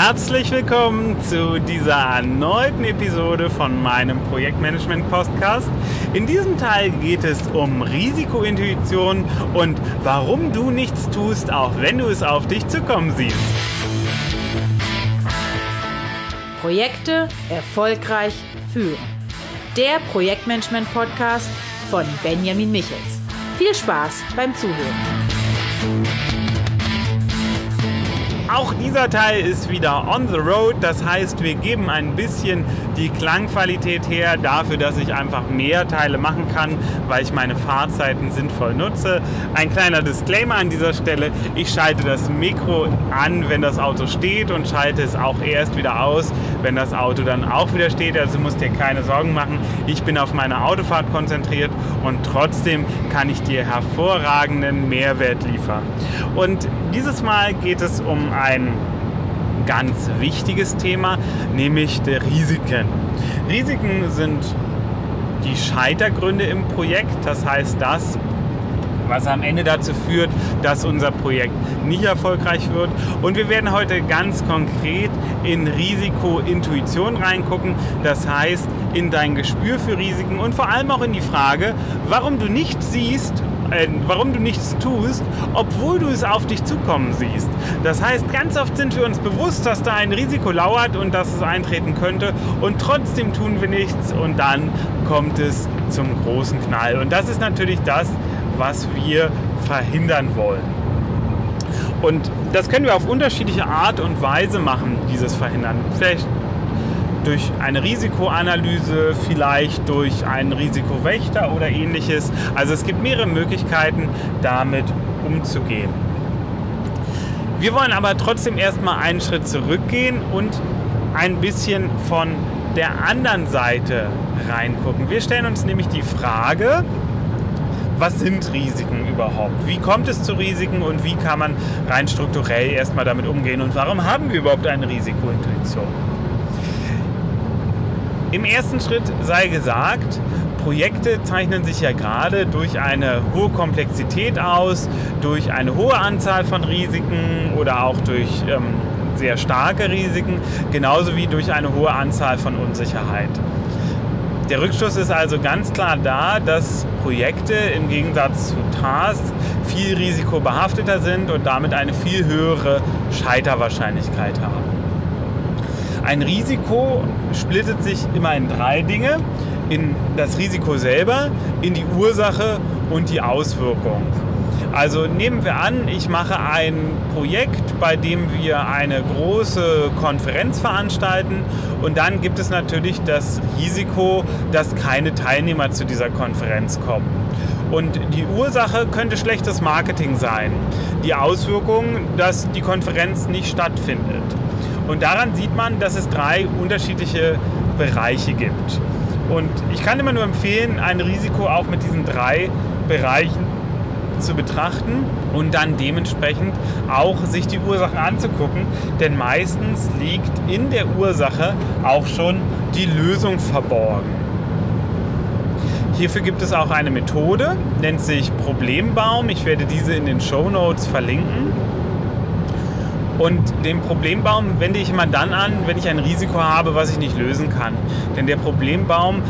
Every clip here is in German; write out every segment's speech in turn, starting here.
Herzlich willkommen zu dieser erneuten Episode von meinem Projektmanagement-Podcast. In diesem Teil geht es um Risikointuition und warum du nichts tust, auch wenn du es auf dich zukommen siehst. Projekte erfolgreich führen. Der Projektmanagement-Podcast von Benjamin Michels. Viel Spaß beim Zuhören. Auch dieser Teil ist wieder on the road, das heißt, wir geben ein bisschen die Klangqualität her dafür, dass ich einfach mehr Teile machen kann, weil ich meine Fahrzeiten sinnvoll nutze. Ein kleiner Disclaimer an dieser Stelle, ich schalte das Mikro an, wenn das Auto steht und schalte es auch erst wieder aus, wenn das Auto dann auch wieder steht, also musst dir keine Sorgen machen. Ich bin auf meine Autofahrt konzentriert und trotzdem kann ich dir hervorragenden Mehrwert liefern. Und dieses Mal geht es um ein ganz wichtiges Thema, nämlich der Risiken. Risiken sind die Scheitergründe im Projekt, das heißt das, was am Ende dazu führt, dass unser Projekt nicht erfolgreich wird. Und wir werden heute ganz konkret in Risikointuition reingucken, das heißt in dein Gespür für Risiken und vor allem auch in die Frage, warum du nicht siehst, äh, warum du nichts tust, obwohl du es auf dich zukommen siehst. Das heißt, ganz oft sind wir uns bewusst, dass da ein Risiko lauert und dass es eintreten könnte und trotzdem tun wir nichts und dann kommt es zum großen Knall. Und das ist natürlich das, was wir verhindern wollen. Und das können wir auf unterschiedliche Art und Weise machen, dieses Verhindern. Vielleicht durch eine Risikoanalyse, vielleicht durch einen Risikowächter oder ähnliches. Also es gibt mehrere Möglichkeiten, damit umzugehen. Wir wollen aber trotzdem erstmal einen Schritt zurückgehen und ein bisschen von der anderen Seite reingucken. Wir stellen uns nämlich die Frage, was sind Risiken überhaupt? Wie kommt es zu Risiken und wie kann man rein strukturell erstmal damit umgehen? Und warum haben wir überhaupt eine Risikointuition? Im ersten Schritt sei gesagt, Projekte zeichnen sich ja gerade durch eine hohe Komplexität aus, durch eine hohe Anzahl von Risiken oder auch durch ähm, sehr starke Risiken, genauso wie durch eine hohe Anzahl von Unsicherheit. Der Rückschluss ist also ganz klar da, dass Projekte im Gegensatz zu Tasks viel risikobehafteter sind und damit eine viel höhere Scheiterwahrscheinlichkeit haben. Ein Risiko splittet sich immer in drei Dinge. In das Risiko selber, in die Ursache und die Auswirkung. Also nehmen wir an, ich mache ein Projekt, bei dem wir eine große Konferenz veranstalten und dann gibt es natürlich das Risiko, dass keine Teilnehmer zu dieser Konferenz kommen. Und die Ursache könnte schlechtes Marketing sein. Die Auswirkung, dass die Konferenz nicht stattfindet. Und daran sieht man, dass es drei unterschiedliche Bereiche gibt. Und ich kann immer nur empfehlen, ein Risiko auch mit diesen drei Bereichen zu betrachten und dann dementsprechend auch sich die Ursachen anzugucken. Denn meistens liegt in der Ursache auch schon die Lösung verborgen. Hierfür gibt es auch eine Methode, nennt sich Problembaum. Ich werde diese in den Show Notes verlinken. Und den Problembaum wende ich immer dann an, wenn ich ein Risiko habe, was ich nicht lösen kann. Denn der Problembaum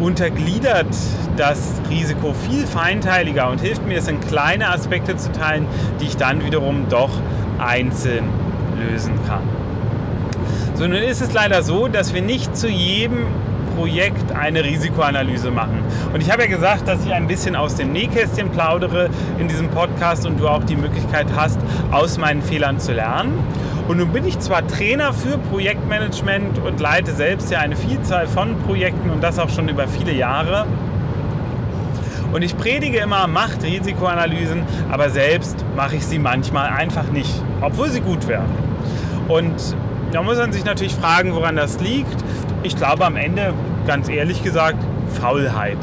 untergliedert das Risiko viel feinteiliger und hilft mir, es in kleine Aspekte zu teilen, die ich dann wiederum doch einzeln lösen kann. So, nun ist es leider so, dass wir nicht zu jedem Projekt eine Risikoanalyse machen. Und ich habe ja gesagt, dass ich ein bisschen aus dem Nähkästchen plaudere in diesem Podcast und du auch die Möglichkeit hast, aus meinen Fehlern zu lernen. Und nun bin ich zwar Trainer für Projektmanagement und leite selbst ja eine Vielzahl von Projekten und das auch schon über viele Jahre. Und ich predige immer, macht Risikoanalysen, aber selbst mache ich sie manchmal einfach nicht, obwohl sie gut wären. Und da muss man sich natürlich fragen, woran das liegt. Ich glaube am Ende ganz ehrlich gesagt, Faulheit.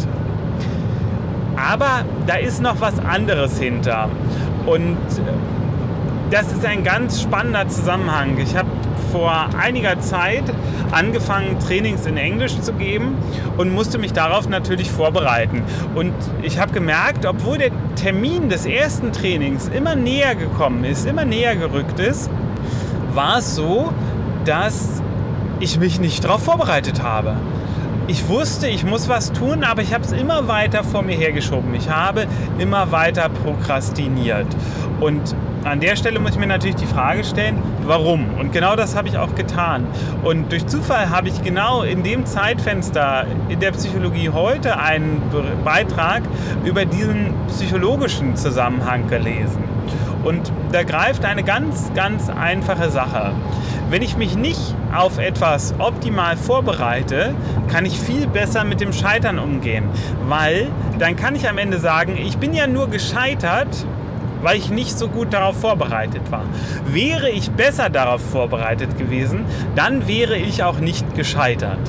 Aber da ist noch was anderes hinter. Und das ist ein ganz spannender Zusammenhang. Ich habe vor einiger Zeit angefangen, Trainings in Englisch zu geben und musste mich darauf natürlich vorbereiten. Und ich habe gemerkt, obwohl der Termin des ersten Trainings immer näher gekommen ist, immer näher gerückt ist, war es so, dass ich mich nicht darauf vorbereitet habe. Ich wusste, ich muss was tun, aber ich habe es immer weiter vor mir hergeschoben. Ich habe immer weiter prokrastiniert. Und an der Stelle muss ich mir natürlich die Frage stellen, warum? Und genau das habe ich auch getan. Und durch Zufall habe ich genau in dem Zeitfenster in der Psychologie heute einen Beitrag über diesen psychologischen Zusammenhang gelesen. Und da greift eine ganz, ganz einfache Sache. Wenn ich mich nicht auf etwas optimal vorbereite, kann ich viel besser mit dem Scheitern umgehen. Weil dann kann ich am Ende sagen, ich bin ja nur gescheitert, weil ich nicht so gut darauf vorbereitet war. Wäre ich besser darauf vorbereitet gewesen, dann wäre ich auch nicht gescheitert.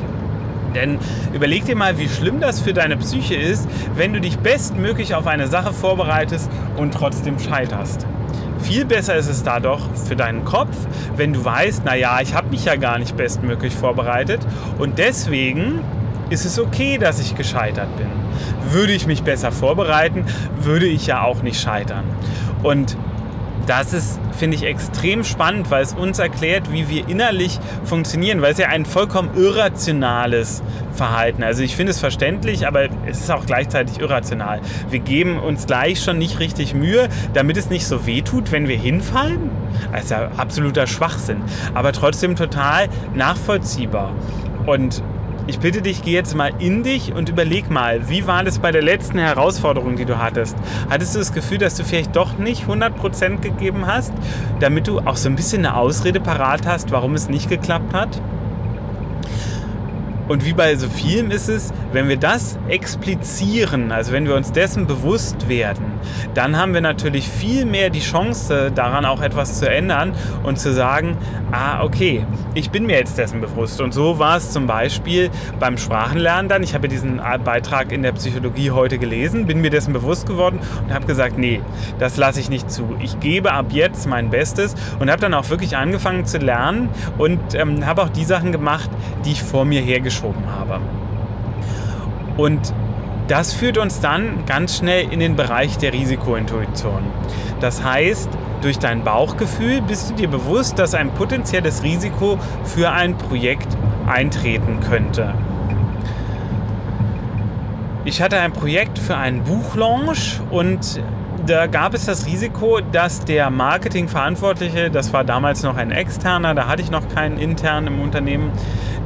Denn überleg dir mal, wie schlimm das für deine Psyche ist, wenn du dich bestmöglich auf eine Sache vorbereitest und trotzdem scheiterst. Viel besser ist es da doch für deinen Kopf, wenn du weißt, naja, ich habe mich ja gar nicht bestmöglich vorbereitet und deswegen ist es okay, dass ich gescheitert bin. Würde ich mich besser vorbereiten, würde ich ja auch nicht scheitern. Und das ist, finde ich, extrem spannend, weil es uns erklärt, wie wir innerlich funktionieren, weil es ja ein vollkommen irrationales Verhalten. Also ich finde es verständlich, aber es ist auch gleichzeitig irrational. Wir geben uns gleich schon nicht richtig Mühe, damit es nicht so weh tut, wenn wir hinfallen. Das ist ja absoluter Schwachsinn, aber trotzdem total nachvollziehbar. Und ich bitte dich, geh jetzt mal in dich und überleg mal, wie war das bei der letzten Herausforderung, die du hattest? Hattest du das Gefühl, dass du vielleicht doch nicht 100% gegeben hast, damit du auch so ein bisschen eine Ausrede parat hast, warum es nicht geklappt hat? Und wie bei so vielem ist es, wenn wir das explizieren, also wenn wir uns dessen bewusst werden, dann haben wir natürlich viel mehr die Chance, daran auch etwas zu ändern und zu sagen, ah, okay, ich bin mir jetzt dessen bewusst. Und so war es zum Beispiel beim Sprachenlernen dann. Ich habe diesen Beitrag in der Psychologie heute gelesen, bin mir dessen bewusst geworden und habe gesagt, nee, das lasse ich nicht zu. Ich gebe ab jetzt mein Bestes und habe dann auch wirklich angefangen zu lernen und ähm, habe auch die Sachen gemacht, die ich vor mir hergeschoben geschoben habe. Und das führt uns dann ganz schnell in den Bereich der Risikointuition. Das heißt, durch dein Bauchgefühl bist du dir bewusst, dass ein potenzielles Risiko für ein Projekt eintreten könnte. Ich hatte ein Projekt für einen Buchlaunch und da gab es das Risiko, dass der Marketingverantwortliche, das war damals noch ein externer, da hatte ich noch keinen internen im Unternehmen,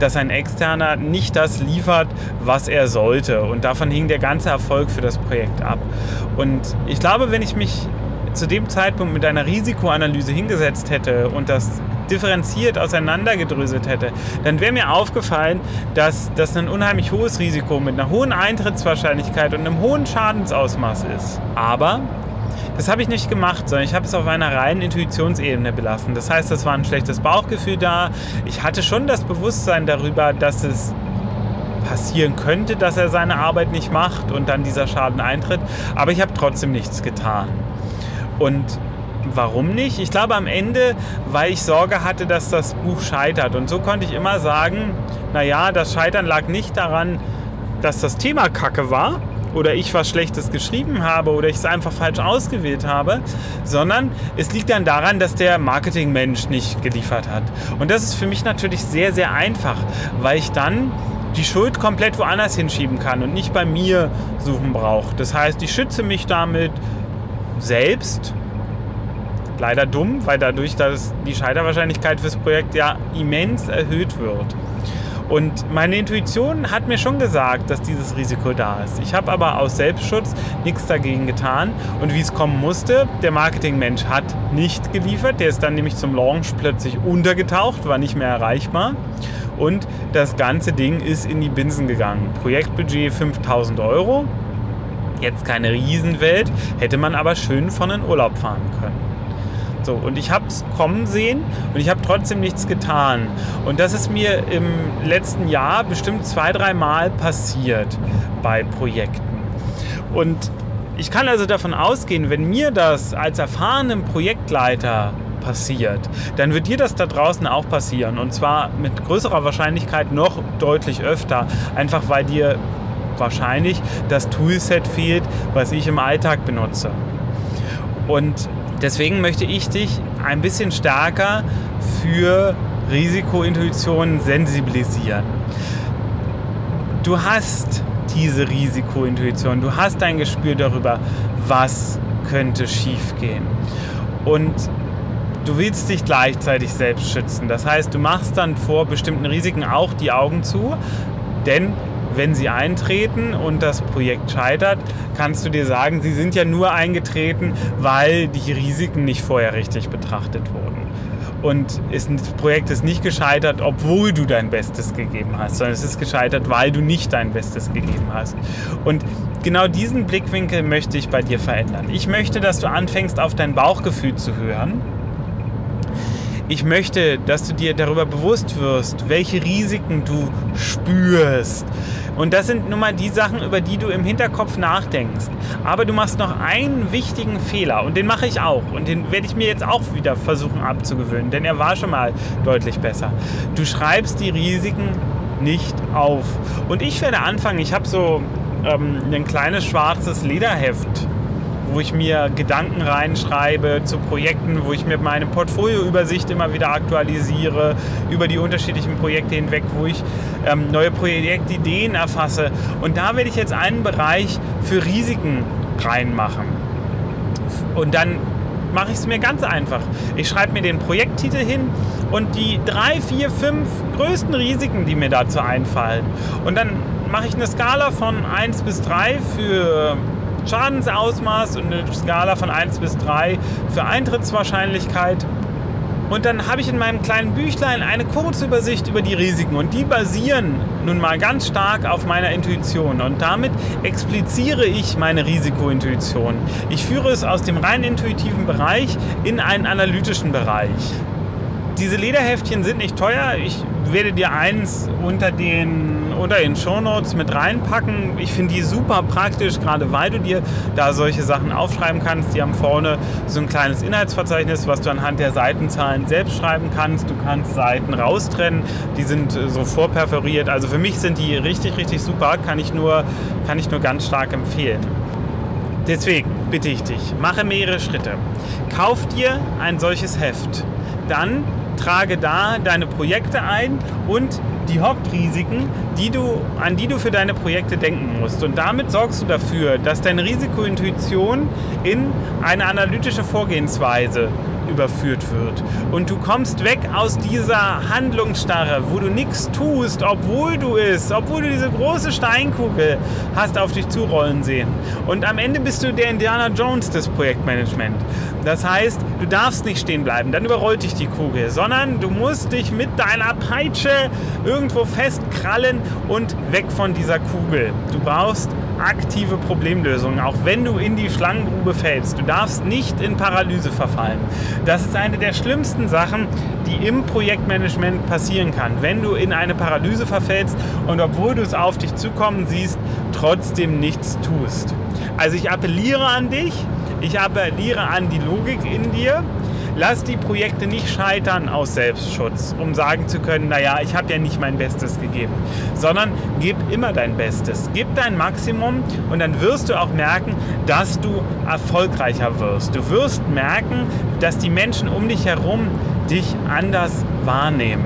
dass ein externer nicht das liefert, was er sollte. Und davon hing der ganze Erfolg für das Projekt ab. Und ich glaube, wenn ich mich zu dem Zeitpunkt mit einer Risikoanalyse hingesetzt hätte und das differenziert auseinandergedröselt hätte, dann wäre mir aufgefallen, dass das ein unheimlich hohes Risiko mit einer hohen Eintrittswahrscheinlichkeit und einem hohen Schadensausmaß ist. Aber das habe ich nicht gemacht, sondern ich habe es auf einer reinen Intuitionsebene belassen. Das heißt, es war ein schlechtes Bauchgefühl da. Ich hatte schon das Bewusstsein darüber, dass es passieren könnte, dass er seine Arbeit nicht macht und dann dieser Schaden eintritt. Aber ich habe trotzdem nichts getan. Und warum nicht? Ich glaube am Ende, weil ich Sorge hatte, dass das Buch scheitert. Und so konnte ich immer sagen, naja, das Scheitern lag nicht daran, dass das Thema kacke war, oder ich was Schlechtes geschrieben habe oder ich es einfach falsch ausgewählt habe, sondern es liegt dann daran, dass der Marketingmensch nicht geliefert hat. Und das ist für mich natürlich sehr, sehr einfach, weil ich dann die Schuld komplett woanders hinschieben kann und nicht bei mir suchen brauche. Das heißt, ich schütze mich damit selbst. Leider dumm, weil dadurch dass die Scheiterwahrscheinlichkeit fürs Projekt ja immens erhöht wird. Und meine Intuition hat mir schon gesagt, dass dieses Risiko da ist. Ich habe aber aus Selbstschutz nichts dagegen getan. Und wie es kommen musste, der Marketingmensch hat nicht geliefert. Der ist dann nämlich zum Launch plötzlich untergetaucht, war nicht mehr erreichbar. Und das ganze Ding ist in die Binsen gegangen. Projektbudget 5000 Euro. Jetzt keine Riesenwelt, hätte man aber schön von in Urlaub fahren können. So, und ich habe es kommen sehen und ich habe trotzdem nichts getan. Und das ist mir im letzten Jahr bestimmt zwei, drei Mal passiert bei Projekten. Und ich kann also davon ausgehen, wenn mir das als erfahrenem Projektleiter passiert, dann wird dir das da draußen auch passieren. Und zwar mit größerer Wahrscheinlichkeit noch deutlich öfter. Einfach weil dir wahrscheinlich das Toolset fehlt, was ich im Alltag benutze. Und Deswegen möchte ich dich ein bisschen stärker für Risikointuition sensibilisieren. Du hast diese Risikointuition, du hast ein Gespür darüber, was könnte schiefgehen. Und du willst dich gleichzeitig selbst schützen. Das heißt, du machst dann vor bestimmten Risiken auch die Augen zu, denn wenn sie eintreten und das Projekt scheitert, kannst du dir sagen, sie sind ja nur eingetreten, weil die Risiken nicht vorher richtig betrachtet wurden. Und das Projekt ist nicht gescheitert, obwohl du dein Bestes gegeben hast, sondern es ist gescheitert, weil du nicht dein Bestes gegeben hast. Und genau diesen Blickwinkel möchte ich bei dir verändern. Ich möchte, dass du anfängst, auf dein Bauchgefühl zu hören. Ich möchte, dass du dir darüber bewusst wirst, welche Risiken du spürst, und das sind nun mal die Sachen, über die du im Hinterkopf nachdenkst. Aber du machst noch einen wichtigen Fehler und den mache ich auch. Und den werde ich mir jetzt auch wieder versuchen abzugewöhnen, denn er war schon mal deutlich besser. Du schreibst die Risiken nicht auf. Und ich werde anfangen, ich habe so ähm, ein kleines schwarzes Lederheft wo ich mir Gedanken reinschreibe zu Projekten, wo ich mir meine Portfolioübersicht immer wieder aktualisiere über die unterschiedlichen Projekte hinweg, wo ich ähm, neue Projektideen erfasse. Und da werde ich jetzt einen Bereich für Risiken reinmachen. Und dann mache ich es mir ganz einfach. Ich schreibe mir den Projekttitel hin und die drei, vier, fünf größten Risiken, die mir dazu einfallen. Und dann mache ich eine Skala von 1 bis 3 für Schadensausmaß und eine Skala von 1 bis 3 für Eintrittswahrscheinlichkeit. Und dann habe ich in meinem kleinen Büchlein eine kurze Übersicht über die Risiken und die basieren nun mal ganz stark auf meiner Intuition und damit expliziere ich meine Risikointuition. Ich führe es aus dem rein intuitiven Bereich in einen analytischen Bereich. Diese Lederheftchen sind nicht teuer. Ich werde dir eins unter den, unter den Shownotes mit reinpacken. Ich finde die super praktisch, gerade weil du dir da solche Sachen aufschreiben kannst. Die haben vorne so ein kleines Inhaltsverzeichnis, was du anhand der Seitenzahlen selbst schreiben kannst. Du kannst Seiten raustrennen, die sind äh, so vorperforiert. Also für mich sind die richtig, richtig super, kann ich nur, kann ich nur ganz stark empfehlen. Deswegen bitte ich dich, mache mehrere Schritte. Kauf dir ein solches Heft. Dann trage da deine Projekte ein und die Hauptrisiken, die du, an die du für deine Projekte denken musst. Und damit sorgst du dafür, dass deine Risikointuition in eine analytische Vorgehensweise überführt wird. Und du kommst weg aus dieser Handlungsstarre, wo du nichts tust, obwohl du es, obwohl du diese große Steinkugel hast auf dich zurollen sehen. Und am Ende bist du der Indiana Jones des Projektmanagement. Das heißt, du darfst nicht stehen bleiben, dann überrollt dich die Kugel, sondern du musst dich mit deiner Peitsche irgendwo festkrallen und weg von dieser Kugel. Du brauchst aktive Problemlösung, auch wenn du in die Schlangengrube fällst. Du darfst nicht in Paralyse verfallen. Das ist eine der schlimmsten Sachen, die im Projektmanagement passieren kann. Wenn du in eine Paralyse verfällst und obwohl du es auf dich zukommen siehst, trotzdem nichts tust. Also ich appelliere an dich, ich appelliere an die Logik in dir Lass die Projekte nicht scheitern aus Selbstschutz, um sagen zu können, naja, ich habe ja nicht mein Bestes gegeben, sondern gib immer dein Bestes, gib dein Maximum und dann wirst du auch merken, dass du erfolgreicher wirst. Du wirst merken, dass die Menschen um dich herum dich anders wahrnehmen.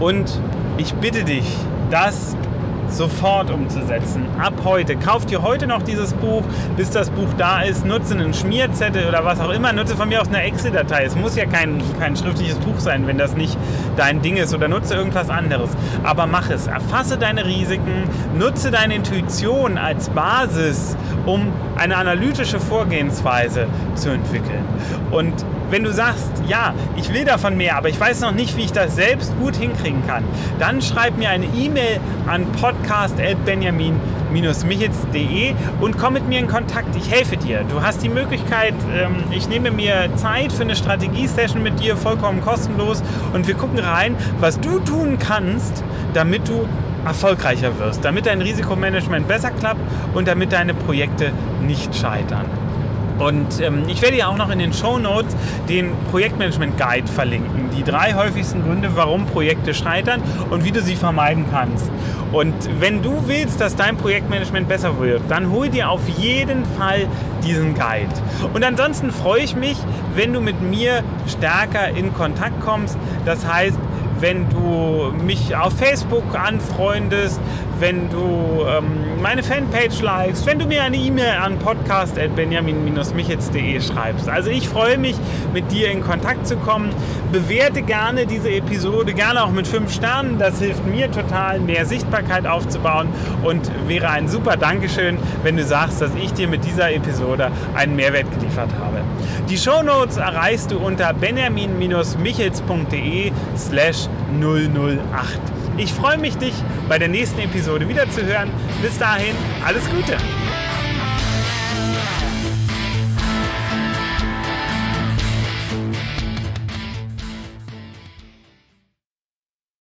Und ich bitte dich, das sofort umzusetzen. Ab heute. Kauf dir heute noch dieses Buch, bis das Buch da ist. Nutze einen Schmierzettel oder was auch immer. Nutze von mir aus eine Excel-Datei. Es muss ja kein, kein schriftliches Buch sein, wenn das nicht dein Ding ist. Oder nutze irgendwas anderes. Aber mach es. Erfasse deine Risiken. Nutze deine Intuition als Basis, um eine analytische Vorgehensweise zu entwickeln. Und wenn du sagst, ja, ich will davon mehr, aber ich weiß noch nicht, wie ich das selbst gut hinkriegen kann, dann schreib mir eine E-Mail an podcast.benjamin-michitz.de und komm mit mir in Kontakt. Ich helfe dir. Du hast die Möglichkeit, ähm, ich nehme mir Zeit für eine Strategie-Session mit dir, vollkommen kostenlos und wir gucken rein, was du tun kannst, damit du erfolgreicher wirst, damit dein Risikomanagement besser klappt und damit deine Projekte nicht scheitern. Und ähm, ich werde ja auch noch in den Show Notes den Projektmanagement Guide verlinken. Die drei häufigsten Gründe, warum Projekte scheitern und wie du sie vermeiden kannst. Und wenn du willst, dass dein Projektmanagement besser wird, dann hol dir auf jeden Fall diesen Guide. Und ansonsten freue ich mich, wenn du mit mir stärker in Kontakt kommst. Das heißt, wenn du mich auf Facebook anfreundest, wenn du ähm, meine Fanpage likest, wenn du mir eine E-Mail an podcast.benjamin-michitz.de schreibst. Also ich freue mich, mit dir in Kontakt zu kommen. Bewerte gerne diese Episode, gerne auch mit fünf Sternen. Das hilft mir total, mehr Sichtbarkeit aufzubauen und wäre ein super Dankeschön, wenn du sagst, dass ich dir mit dieser Episode einen Mehrwert geliefert habe. Die Shownotes erreichst du unter benjamin-michels.de slash 008. Ich freue mich, dich bei der nächsten Episode wiederzuhören. Bis dahin, alles Gute!